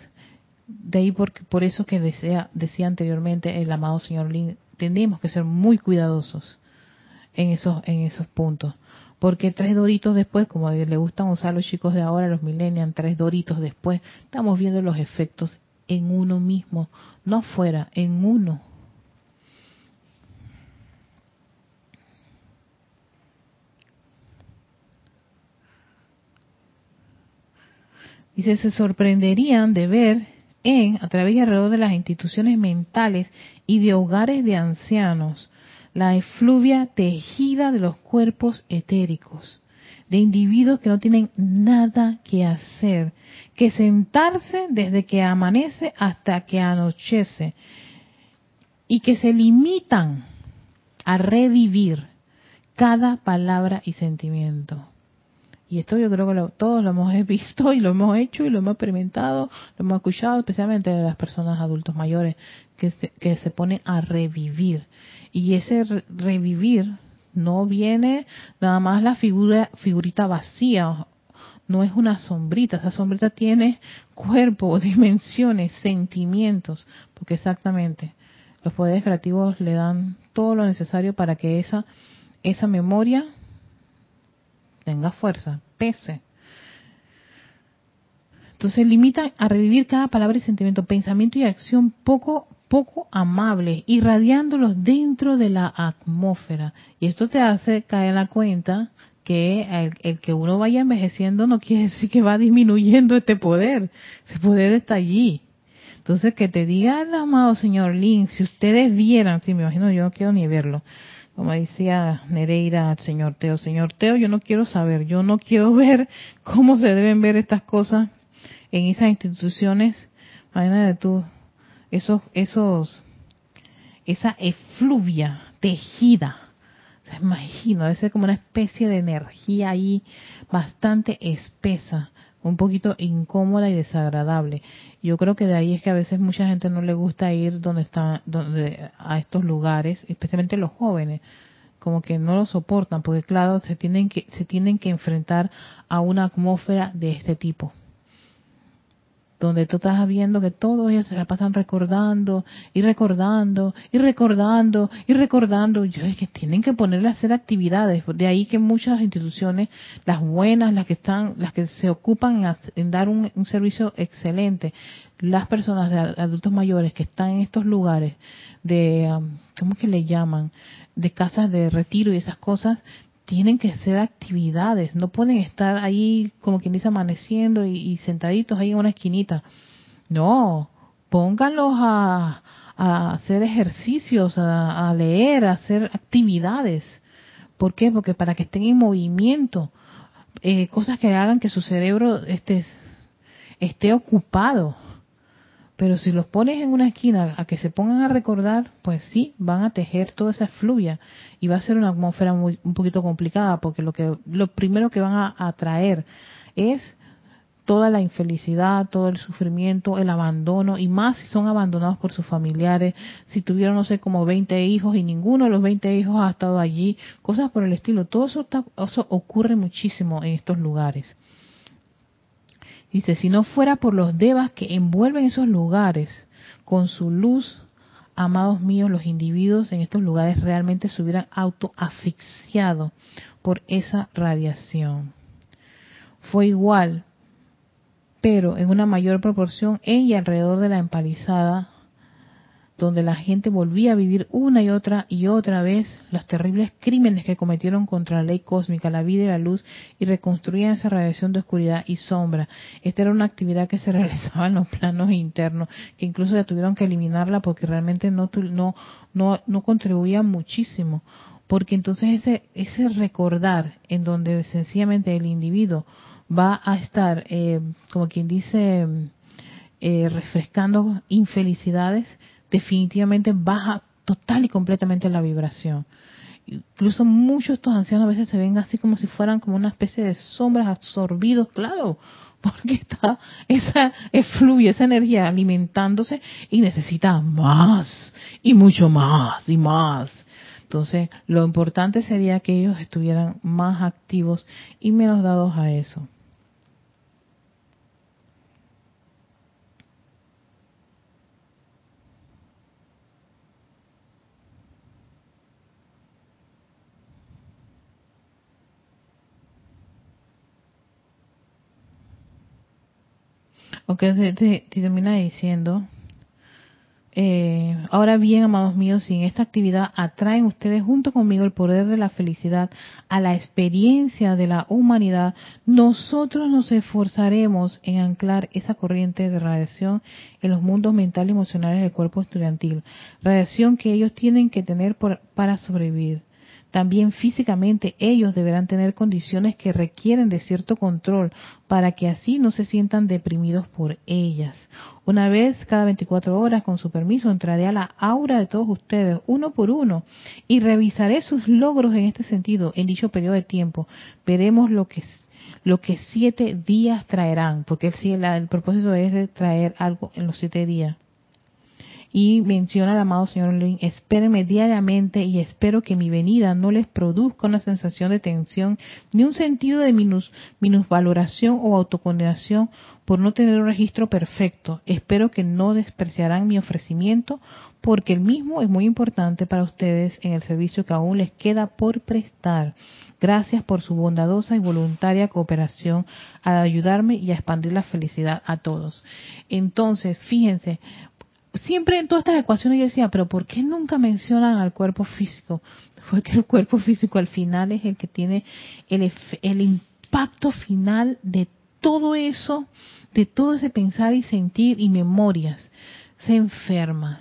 de ahí por, por eso que decía, decía anteriormente el amado señor Lin, tenemos que ser muy cuidadosos en esos en esos puntos porque tres doritos después, como le gustan usar los chicos de ahora, los millennials, tres doritos después, estamos viendo los efectos en uno mismo, no afuera, en uno. Dice, se sorprenderían de ver en, a través y alrededor de las instituciones mentales y de hogares de ancianos, la efluvia tejida de los cuerpos etéricos, de individuos que no tienen nada que hacer, que sentarse desde que amanece hasta que anochece, y que se limitan a revivir cada palabra y sentimiento. Y esto yo creo que todos lo hemos visto y lo hemos hecho y lo hemos experimentado, lo hemos escuchado, especialmente de las personas adultos mayores que se, que se ponen a revivir. Y ese revivir no viene nada más la figura, figurita vacía, no es una sombrita, esa sombrita tiene cuerpo, dimensiones, sentimientos, porque exactamente los poderes creativos le dan todo lo necesario para que esa, esa memoria tenga fuerza, pese. Entonces limitan a revivir cada palabra y sentimiento, pensamiento y acción poco poco amables, irradiándolos dentro de la atmósfera. Y esto te hace caer la cuenta que el, que uno vaya envejeciendo no quiere decir que va disminuyendo este poder. Ese poder está allí. Entonces, que te diga el amado señor Lin, si ustedes vieran, sí, me imagino, yo no quiero ni verlo, como decía Nereira al señor Teo, señor Teo, yo no quiero saber, yo no quiero ver cómo se deben ver estas cosas en esas instituciones. Imagínate tú, esos, esos, esa efluvia tejida, se imagino, debe ser como una especie de energía ahí bastante espesa un poquito incómoda y desagradable. Yo creo que de ahí es que a veces mucha gente no le gusta ir donde está, donde, a estos lugares, especialmente los jóvenes, como que no lo soportan, porque claro, se tienen que, se tienen que enfrentar a una atmósfera de este tipo donde tú estás viendo que todos ellos se la pasan recordando y recordando y recordando y recordando. Yo es que tienen que ponerle a hacer actividades. De ahí que muchas instituciones, las buenas, las que están, las que se ocupan en, dar un, servicio excelente, las personas de adultos mayores que están en estos lugares de, um, ¿cómo que le llaman? De casas de retiro y esas cosas, tienen que hacer actividades, no pueden estar ahí como quien dice amaneciendo y, sentaditos ahí en una esquinita. No, pónganlos a, hacer ejercicios, a, leer, a hacer actividades. ¿Por qué? Porque para que estén en movimiento, eh, cosas que hagan que su cerebro esté, esté ocupado. Pero si los pones en una esquina a que se pongan a recordar, pues sí, van a tejer toda esa fluvia y va a ser una atmósfera muy, un poquito complicada porque lo que lo primero que van a atraer es toda la infelicidad, todo el sufrimiento, el abandono y más si son abandonados por sus familiares, si tuvieron no sé como 20 hijos y ninguno de los 20 hijos ha estado allí, cosas por el estilo, todo eso, eso ocurre muchísimo en estos lugares. Dice, si no fuera por los devas que envuelven esos lugares con su luz, amados míos, los individuos en estos lugares realmente se hubieran autoasfixiado por esa radiación. Fue igual, pero en una mayor proporción en y alrededor de la empalizada donde la gente volvía a vivir una y otra y otra vez los terribles crímenes que cometieron contra la ley cósmica, la vida y la luz, y reconstruían esa radiación de oscuridad y sombra. Esta era una actividad que se realizaba en los planos internos, que incluso ya tuvieron que eliminarla porque realmente no, no, no, no contribuía muchísimo. Porque entonces ese, ese recordar en donde sencillamente el individuo va a estar, eh, como quien dice, eh, refrescando infelicidades, definitivamente baja total y completamente la vibración. Incluso muchos de estos ancianos a veces se ven así como si fueran como una especie de sombras absorbidos, claro, porque está esa efluvia, esa energía alimentándose y necesita más y mucho más y más. Entonces, lo importante sería que ellos estuvieran más activos y menos dados a eso. Ok, te, termina diciendo, eh, ahora bien, amados míos, si en esta actividad atraen ustedes junto conmigo el poder de la felicidad a la experiencia de la humanidad, nosotros nos esforzaremos en anclar esa corriente de radiación en los mundos mental y emocionales del cuerpo estudiantil, radiación que ellos tienen que tener para sobrevivir. También físicamente ellos deberán tener condiciones que requieren de cierto control para que así no se sientan deprimidos por ellas. Una vez cada 24 horas, con su permiso, entraré a la aura de todos ustedes, uno por uno, y revisaré sus logros en este sentido en dicho periodo de tiempo. Veremos lo que lo que siete días traerán, porque el, el propósito es de traer algo en los siete días y menciona al amado Señor Lin, espérenme diariamente y espero que mi venida no les produzca una sensación de tensión ni un sentido de minus, minusvaloración o autocondenación por no tener un registro perfecto. Espero que no despreciarán mi ofrecimiento porque el mismo es muy importante para ustedes en el servicio que aún les queda por prestar. Gracias por su bondadosa y voluntaria cooperación a ayudarme y a expandir la felicidad a todos. Entonces, fíjense, siempre en todas estas ecuaciones yo decía, pero ¿por qué nunca mencionan al cuerpo físico? Porque el cuerpo físico al final es el que tiene el, el impacto final de todo eso, de todo ese pensar y sentir y memorias. Se enferma,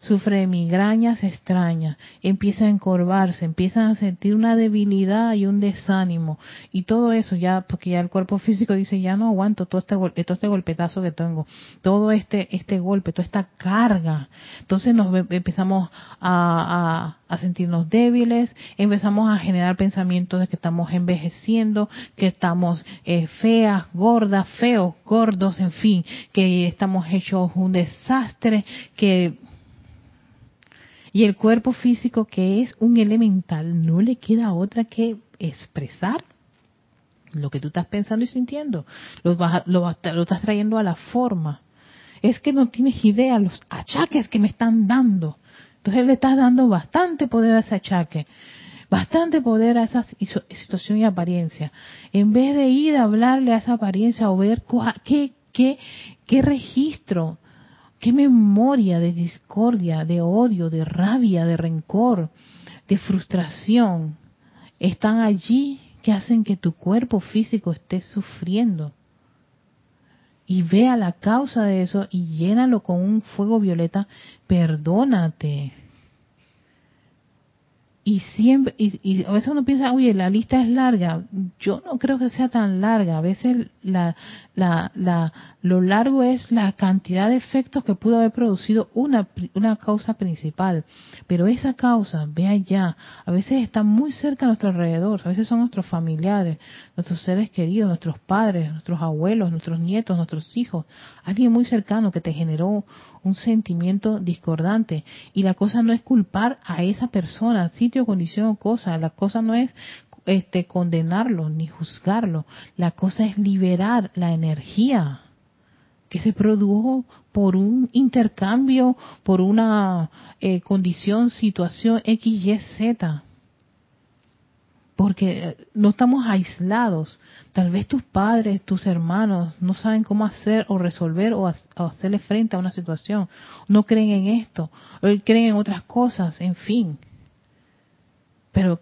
sufre migrañas extrañas, empieza a encorvarse, empiezan a sentir una debilidad y un desánimo y todo eso ya porque ya el cuerpo físico dice ya no aguanto todo este todo este golpetazo que tengo, todo este este golpe, toda esta carga. Entonces nos empezamos a, a, sentirnos débiles, empezamos a generar pensamientos de que estamos envejeciendo, que estamos eh, feas, gordas, feos, gordos, en fin, que estamos hechos un desastre, que y el cuerpo físico, que es un elemental, no le queda otra que expresar lo que tú estás pensando y sintiendo. Lo, lo, lo estás trayendo a la forma. Es que no tienes idea los achaques que me están dando. Entonces le estás dando bastante poder a ese achaque, bastante poder a esa situación y apariencia. En vez de ir a hablarle a esa apariencia o ver qué, qué, qué registro qué memoria de discordia, de odio, de rabia, de rencor, de frustración están allí que hacen que tu cuerpo físico esté sufriendo. Y vea la causa de eso y llénalo con un fuego violeta. Perdónate. Y siempre, y, a veces uno piensa, oye, la lista es larga. Yo no creo que sea tan larga. A veces la, la, la, lo largo es la cantidad de efectos que pudo haber producido una, una causa principal. Pero esa causa, vea ya, a veces está muy cerca a nuestro alrededor. A veces son nuestros familiares, nuestros seres queridos, nuestros padres, nuestros abuelos, nuestros nietos, nuestros hijos. Alguien muy cercano que te generó un sentimiento discordante. Y la cosa no es culpar a esa persona, sitio, condición o cosa. La cosa no es este, condenarlo ni juzgarlo. La cosa es liberar la energía que se produjo por un intercambio, por una eh, condición, situación X, Y, Z porque no estamos aislados. Tal vez tus padres, tus hermanos no saben cómo hacer o resolver o, hacerle frente a una situación. No creen en esto, o creen en otras cosas, en fin. Pero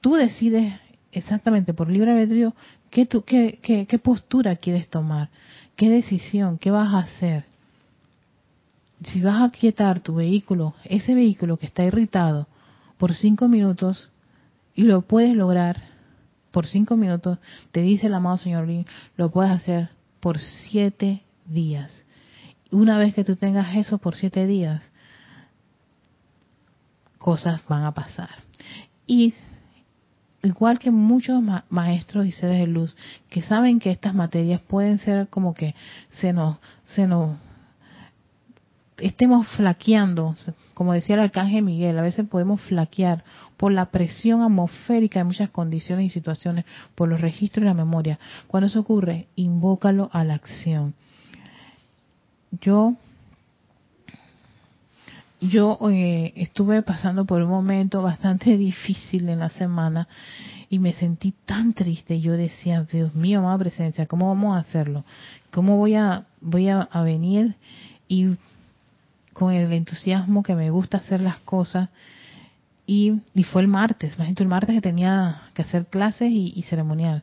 tú decides exactamente por libre albedrío qué, qué, qué postura quieres tomar, qué decisión, qué vas a hacer. Si vas a quietar tu vehículo, ese vehículo que está irritado, por cinco minutos, y lo puedes lograr por cinco minutos, te dice el amado Señor lo puedes hacer por siete días. Una vez que tú tengas eso por siete días, cosas van a pasar. Y igual que muchos maestros y seres de luz que saben que estas materias pueden ser como que se nos, se nos estemos flaqueando, como decía el arcángel Miguel, a veces podemos flaquear por la presión atmosférica de muchas condiciones y situaciones, por los registros y la memoria. Cuando eso ocurre, invócalo a la acción. Yo yo eh, estuve pasando por un momento bastante difícil en la semana y me sentí tan triste. Yo decía, Dios mío, amada presencia, ¿cómo vamos a hacerlo? ¿Cómo voy a, voy a venir y con el entusiasmo que me gusta hacer las cosas. Y, y fue el martes, imagínate el martes que tenía que hacer clases y, ceremonial.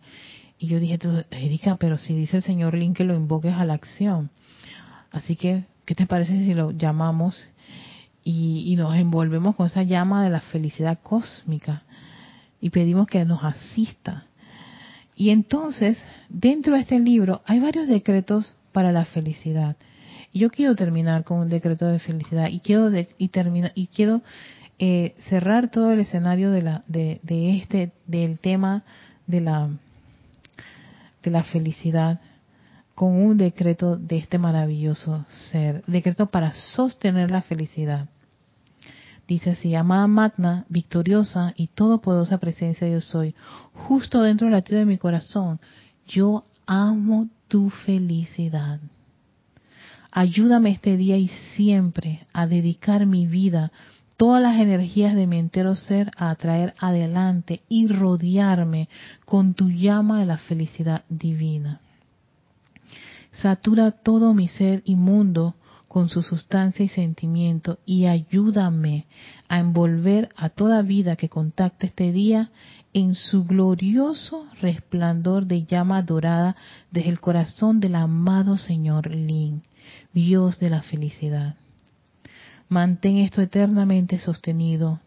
Y yo dije, Erika, pero si dice el señor Lin que lo invoques a la acción. Así que, ¿qué te parece si lo llamamos y, y nos envolvemos con esa llama de la felicidad cósmica y pedimos que nos asista? Y entonces, dentro de este libro hay varios decretos para la felicidad. Y yo quiero terminar con un decreto de felicidad y quiero y termina, y quiero eh, cerrar todo el escenario de la de, de este del tema de la de la felicidad con un decreto de este maravilloso ser, decreto para sostener la felicidad. Dice así, amada magna, victoriosa y todopoderosa presencia yo soy, justo dentro del latido de mi corazón, yo amo tu felicidad. Ayúdame este día y siempre a dedicar mi vida, todas las energías de mi entero ser a atraer adelante y rodearme con tu llama de la felicidad divina. Satura todo mi ser inmundo con su sustancia y sentimiento y ayúdame a envolver a toda vida que contacte este día en su glorioso resplandor de llama dorada desde el corazón del amado Señor Lin, Dios de la felicidad. Mantén esto eternamente sostenido,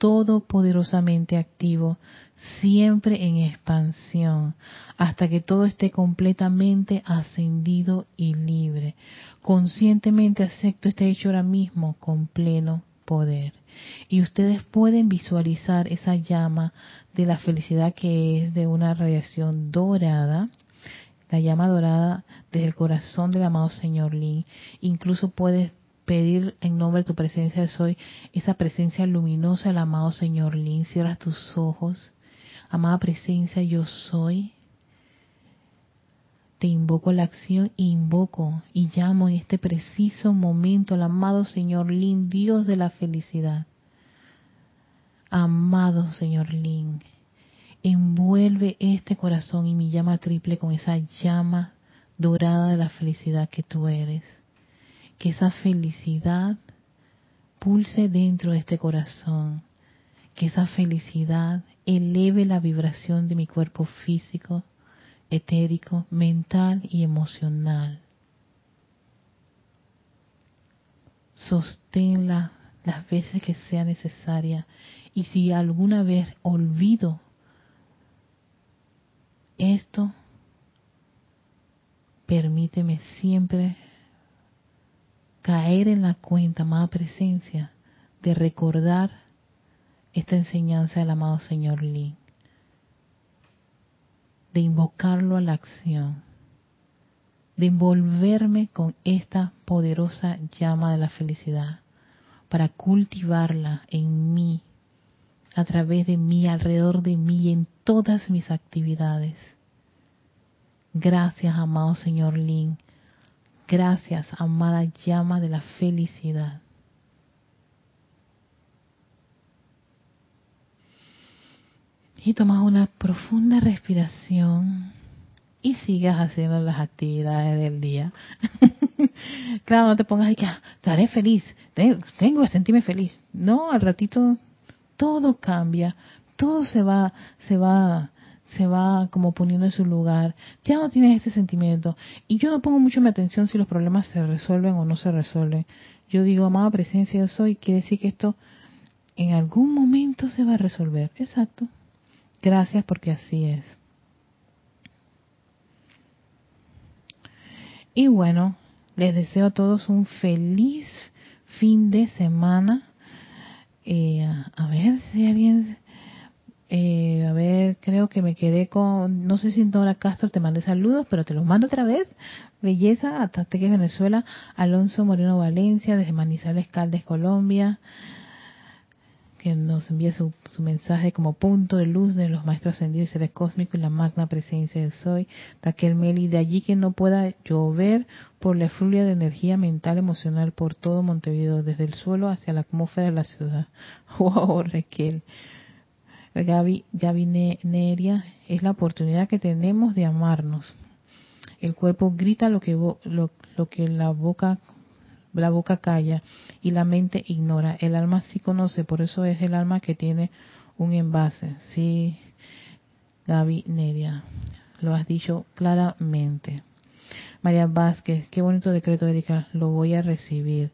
todopoderosamente activo, siempre en expansión, hasta que todo esté completamente ascendido y libre. Conscientemente acepto este hecho ahora mismo con pleno poder. Y ustedes pueden visualizar esa llama de la felicidad que es de una radiación dorada, la llama dorada desde el corazón del amado Señor Lin. Incluso puedes pedir en nombre de tu presencia de soy esa presencia luminosa del amado Señor Lin. Cierras tus ojos Amada presencia, yo soy. Te invoco la acción, invoco y llamo en este preciso momento al amado Señor Lin, Dios de la felicidad. Amado Señor Lin, envuelve este corazón y mi llama triple con esa llama dorada de la felicidad que tú eres. Que esa felicidad pulse dentro de este corazón. Que esa felicidad eleve la vibración de mi cuerpo físico, etérico, mental y emocional. Sosténla las veces que sea necesaria y si alguna vez olvido esto, permíteme siempre caer en la cuenta, más presencia, de recordar esta enseñanza del amado Señor Lee, de invocarlo a la acción, de envolverme con esta poderosa llama de la felicidad, para cultivarla en mí, a través de mí, alrededor de mí, en todas mis actividades. Gracias, amado Señor Lin. Gracias, amada llama de la felicidad. Y tomas una profunda respiración y sigas haciendo las actividades del día. claro, no te pongas ahí que ah, estaré feliz, tengo que sentirme feliz. No, al ratito todo cambia, todo se va, se va, se va como poniendo en su lugar. Ya no tienes ese sentimiento. Y yo no pongo mucho mi atención si los problemas se resuelven o no se resuelven. Yo digo, amada presencia, yo soy, quiere decir que esto en algún momento se va a resolver. Exacto. Gracias porque así es. Y bueno, les deseo a todos un feliz fin de semana. Eh, a ver si alguien, eh, a ver, creo que me quedé con, no sé si Nora Castro te mandé saludos, pero te los mando otra vez. Belleza, Atateque Venezuela, Alonso Moreno Valencia, desde Manizales Caldes, Colombia que nos envíe su, mensaje como punto de luz de los maestros ascendidos y seres cósmicos y la magna presencia del soy. Raquel Meli, de allí que no pueda llover por la fluya de energía mental, emocional por todo Montevideo, desde el suelo hacia la atmósfera de la ciudad. Wow, Raquel. Gaby, Gaby Neria, es la oportunidad que tenemos de amarnos. El cuerpo grita lo que, lo, lo que la boca la boca calla y la mente ignora. El alma sí conoce, por eso es el alma que tiene un envase. Sí, Gaby Neria, lo has dicho claramente. María Vázquez, qué bonito decreto, Erika, lo voy a recibir.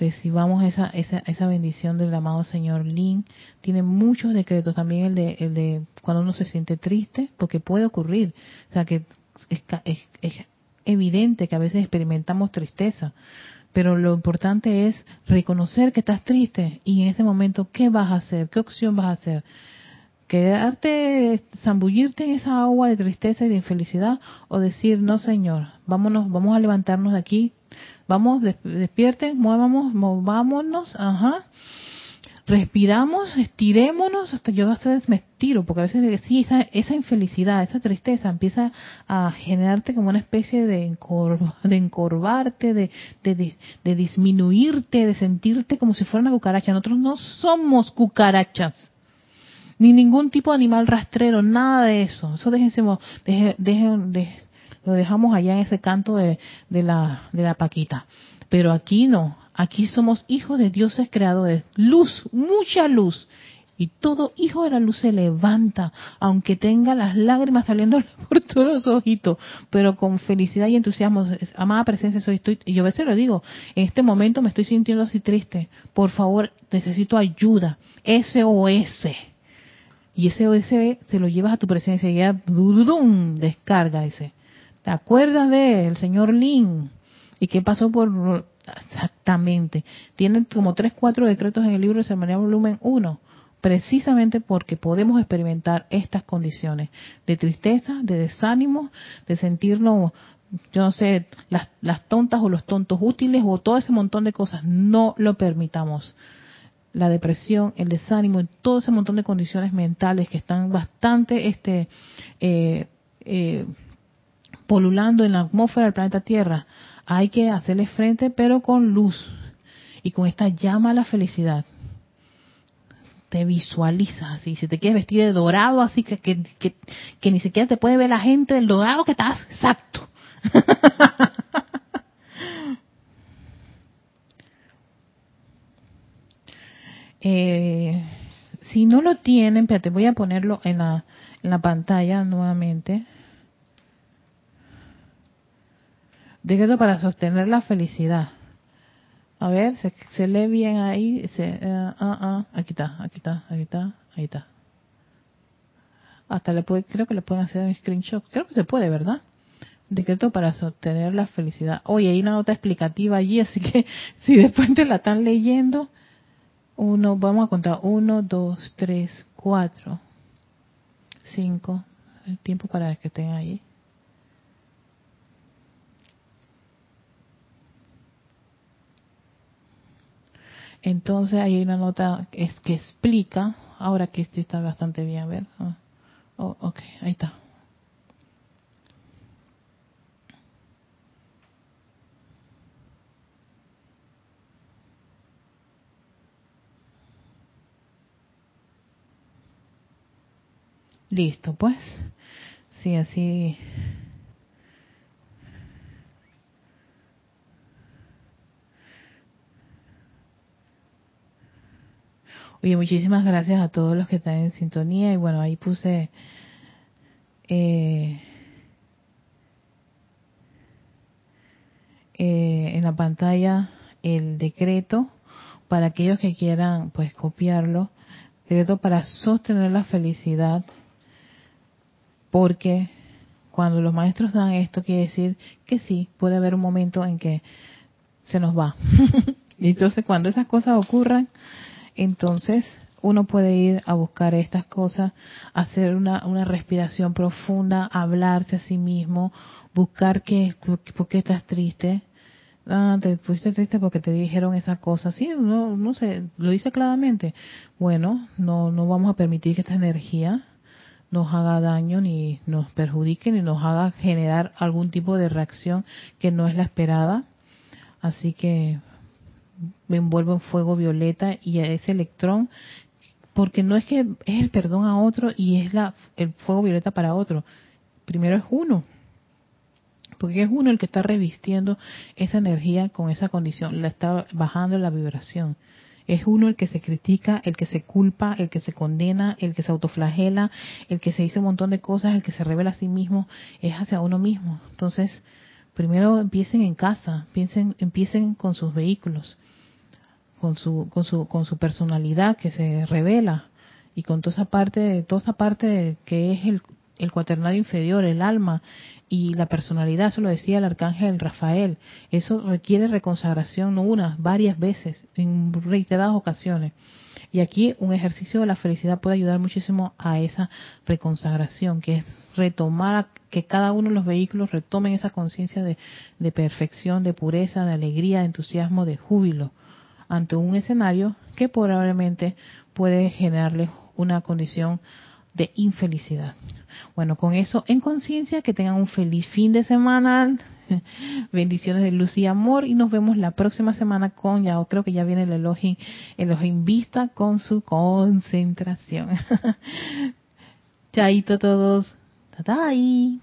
Recibamos esa, esa, esa bendición del amado Señor Lin. Tiene muchos decretos, también el de, el de cuando uno se siente triste, porque puede ocurrir. O sea, que es, es evidente que a veces experimentamos tristeza, pero lo importante es reconocer que estás triste y en ese momento, ¿qué vas a hacer? ¿Qué opción vas a hacer? quedarte, zambullirte en esa agua de tristeza y de infelicidad o decir, no señor, vámonos, vamos a levantarnos de aquí, vamos, despierten, muevamos, movámonos, ajá, respiramos, estirémonos, hasta yo a veces me estiro, porque a veces sí, esa, esa infelicidad, esa tristeza empieza a generarte como una especie de, de encorvarte, de, de, de, disminuirte, de sentirte como si fuera una cucaracha. Nosotros no somos cucarachas, ni ningún tipo de animal rastrero, nada de eso. Eso déjense, dejen, dejen, de, lo dejamos allá en ese canto de, de, la, de la paquita. Pero aquí no, aquí somos hijos de dioses creadores, luz, mucha luz. Y todo hijo de la luz se levanta, aunque tenga las lágrimas saliendo por todos los ojitos, pero con felicidad y entusiasmo. Amada presencia, soy, estoy, y yo a veces lo digo, en este momento me estoy sintiendo así triste. Por favor, necesito ayuda. SOS. Y ese OS se lo llevas a tu presencia y ya descarga ese. ¿Te acuerdas de el señor Lin? ¿Y qué pasó por exactamente? Tienen como tres, cuatro decretos en el libro de Ceremonial Volumen 1 precisamente porque podemos experimentar estas condiciones de tristeza, de desánimo, de sentirnos, yo no sé, las, las tontas o los tontos útiles o todo ese montón de cosas. No lo permitamos. La depresión, el desánimo, todo ese montón de condiciones mentales que están bastante este, eh, eh, polulando en la atmósfera del planeta Tierra, hay que hacerle frente, pero con luz y con esta llama a la felicidad te visualizas así, si te quieres vestir de dorado, así que, que, ni siquiera te puede ver la gente del dorado que estás, exacto. eh, si no lo tienen, te voy a ponerlo en la, en la pantalla nuevamente. Decreto para sostener la felicidad. A ver, se, se lee bien ahí. Se, uh, aquí está, aquí está, aquí está, ahí está. Hasta le puede, creo que le pueden hacer un screenshot. Creo que se puede, ¿verdad? Decreto para sostener la felicidad. Oye, hay una nota explicativa allí, así que si después te la están leyendo, uno, vamos a contar, uno, dos, tres, cuatro, cinco, el tiempo para que estén ahí. Entonces hay una nota que, es, que explica, ahora que este está bastante bien, a ver. Ah, oh, ok, ahí está. Listo, pues. Sí, así Oye, muchísimas gracias a todos los que están en sintonía y bueno, ahí puse eh, eh, en la pantalla el decreto para aquellos que quieran pues copiarlo, decreto para sostener la felicidad, porque cuando los maestros dan esto quiere decir que sí, puede haber un momento en que se nos va. y entonces cuando esas cosas ocurran, entonces uno puede ir a buscar estas cosas, hacer una, una respiración profunda, hablarse a sí mismo, buscar qué, por qué estás triste. Ah, te fuiste triste porque te dijeron esa cosa. Sí, no, no sé, lo dice claramente. Bueno, no, no vamos a permitir que esta energía nos haga daño, ni nos perjudique, ni nos haga generar algún tipo de reacción que no es la esperada. Así que me envuelvo en fuego violeta y a ese electrón, porque no es que es el perdón a otro y es la, el fuego violeta para otro. Primero es uno, porque es uno el que está revistiendo esa energía con esa condición, la está bajando la vibración. Es uno el que se critica, el que se culpa, el que se condena, el que se autoflagela, el que se dice un montón de cosas, el que se revela a sí mismo, es hacia uno mismo. Entonces, primero empiecen en casa, piensen, empiecen con sus vehículos con su, con su, con su personalidad que se revela y con toda esa parte, toda esa parte que es el, el cuaternario inferior, el alma y la personalidad, eso lo decía el arcángel Rafael, eso requiere reconsagración no una, varias veces, en reiteradas ocasiones. Y aquí un ejercicio de la felicidad puede ayudar muchísimo a esa reconsagración, que es retomar, que cada uno de los vehículos retomen esa conciencia de, de perfección, de pureza, de alegría, de entusiasmo, de júbilo ante un escenario que probablemente puede generarle una condición de infelicidad. Bueno, con eso en conciencia, que tengan un feliz fin de semana, bendiciones de luz y amor y nos vemos la próxima semana con, ya creo que ya viene el elogio, en vista con su concentración. Chaito todos. Tatai.